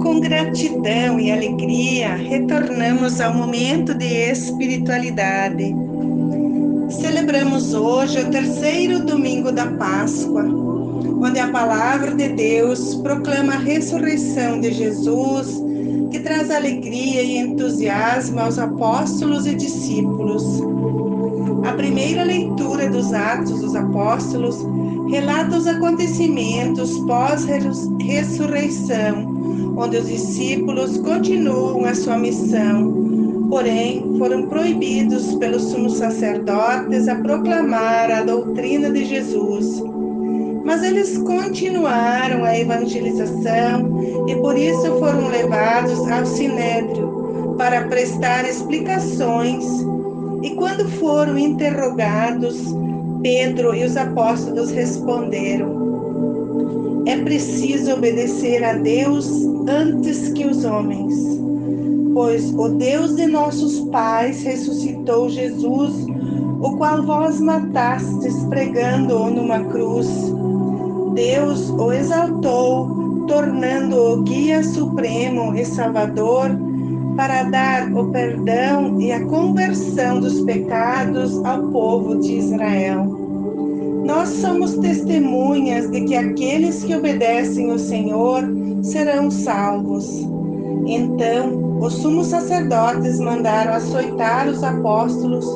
Com gratidão e alegria, retornamos ao momento de espiritualidade. Celebramos hoje o terceiro domingo da Páscoa, onde a palavra de Deus proclama a ressurreição de Jesus, que traz alegria e entusiasmo aos apóstolos e discípulos. A primeira leitura dos Atos dos Apóstolos relata os acontecimentos pós-ressurreição, onde os discípulos continuam a sua missão, porém foram proibidos pelos sumos sacerdotes a proclamar a doutrina de Jesus. Mas eles continuaram a evangelização e por isso foram levados ao sinédrio para prestar explicações e quando foram interrogados, Pedro e os apóstolos responderam: É preciso obedecer a Deus antes que os homens, pois o Deus de nossos pais ressuscitou Jesus, o qual vós matastes pregando-o numa cruz. Deus o exaltou, tornando-o guia supremo e salvador para dar o perdão e a conversão dos pecados ao povo de Israel. Nós somos testemunhas de que aqueles que obedecem ao Senhor serão salvos. Então, os sumos sacerdotes mandaram açoitar os apóstolos,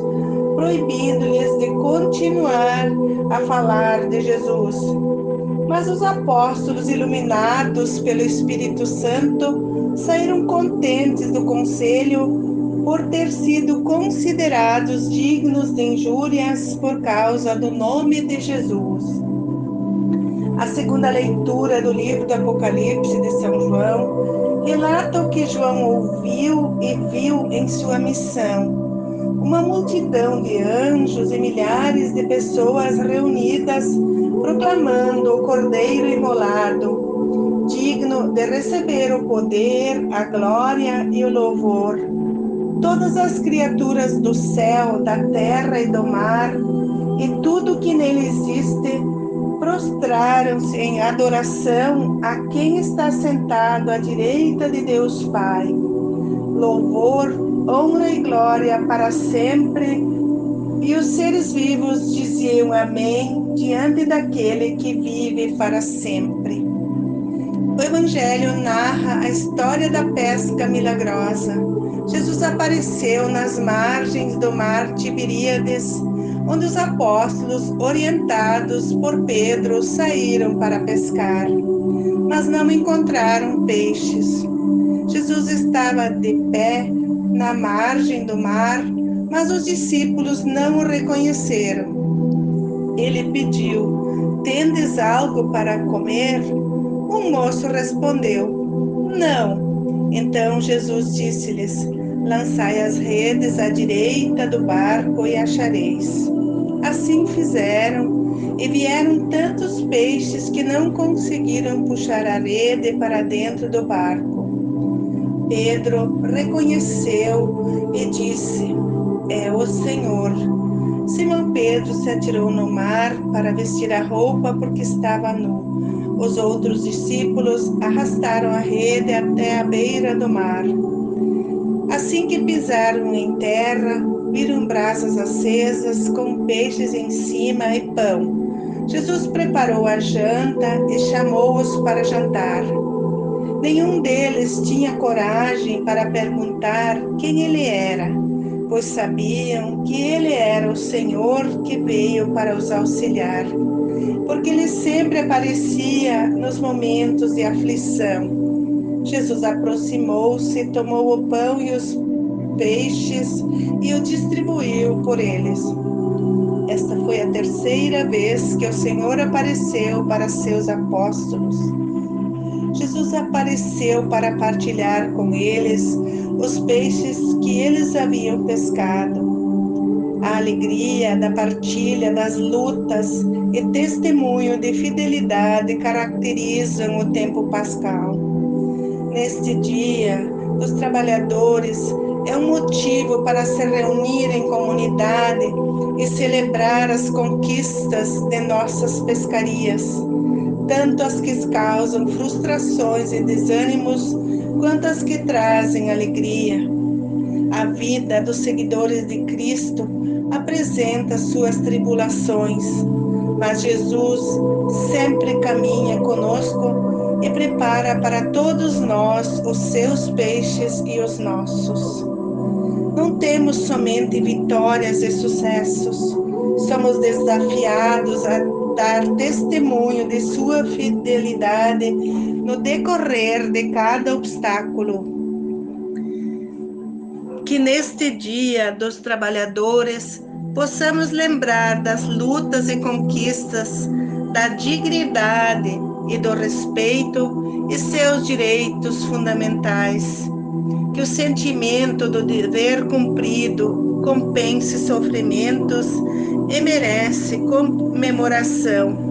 proibindo-lhes de continuar a falar de Jesus. Mas os apóstolos, iluminados pelo Espírito Santo, saíram contentes do conselho por ter sido considerados dignos de injúrias por causa do nome de Jesus. A segunda leitura do livro do Apocalipse de São João relata o que João ouviu e viu em sua missão. Uma multidão de anjos e milhares de pessoas reunidas proclamando o Cordeiro imolado de receber o poder, a glória e o louvor. Todas as criaturas do céu, da terra e do mar, e tudo que nele existe, prostraram-se em adoração a quem está sentado à direita de Deus Pai. Louvor, honra e glória para sempre. E os seres vivos diziam Amém diante daquele que vive para sempre. O Evangelho narra a história da pesca milagrosa. Jesus apareceu nas margens do mar Tiberíades, onde os apóstolos, orientados por Pedro, saíram para pescar, mas não encontraram peixes. Jesus estava de pé na margem do mar, mas os discípulos não o reconheceram. Ele pediu: Tendes algo para comer? O moço respondeu: Não. Então Jesus disse-lhes: Lançai as redes à direita do barco e achareis. Assim fizeram, e vieram tantos peixes que não conseguiram puxar a rede para dentro do barco. Pedro reconheceu e disse: É o Senhor. Simão Pedro se atirou no mar para vestir a roupa porque estava nu. Os outros discípulos arrastaram a rede até a beira do mar. Assim que pisaram em terra, viram brasas acesas com peixes em cima e pão. Jesus preparou a janta e chamou-os para jantar. Nenhum deles tinha coragem para perguntar quem ele era, pois sabiam que ele era o Senhor que veio para os auxiliar porque ele sempre aparecia nos momentos de aflição. Jesus aproximou-se, tomou o pão e os peixes e o distribuiu por eles. Esta foi a terceira vez que o Senhor apareceu para seus apóstolos. Jesus apareceu para partilhar com eles os peixes que eles haviam pescado a alegria da partilha das lutas e testemunho de fidelidade caracterizam o tempo pascal. Neste dia, os trabalhadores é um motivo para se reunir em comunidade e celebrar as conquistas de nossas pescarias, tanto as que causam frustrações e desânimos, quanto as que trazem alegria. A vida dos seguidores de Cristo apresenta suas tribulações, mas Jesus sempre caminha conosco e prepara para todos nós os seus peixes e os nossos. Não temos somente vitórias e sucessos, somos desafiados a dar testemunho de sua fidelidade no decorrer de cada obstáculo. Que neste Dia dos Trabalhadores possamos lembrar das lutas e conquistas, da dignidade e do respeito e seus direitos fundamentais. Que o sentimento do dever cumprido compense sofrimentos e merece comemoração.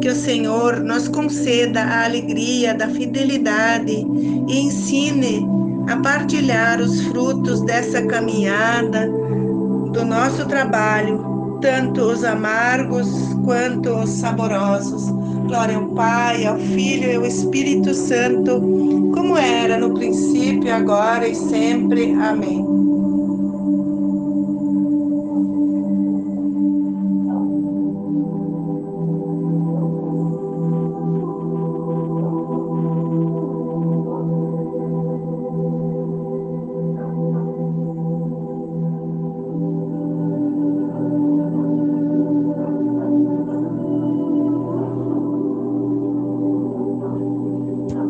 Que o Senhor nos conceda a alegria da fidelidade e ensine a partilhar os frutos dessa caminhada do nosso trabalho, tanto os amargos quanto os saborosos. Glória ao Pai, ao Filho e ao Espírito Santo, como era no princípio, agora e sempre. Amém. you.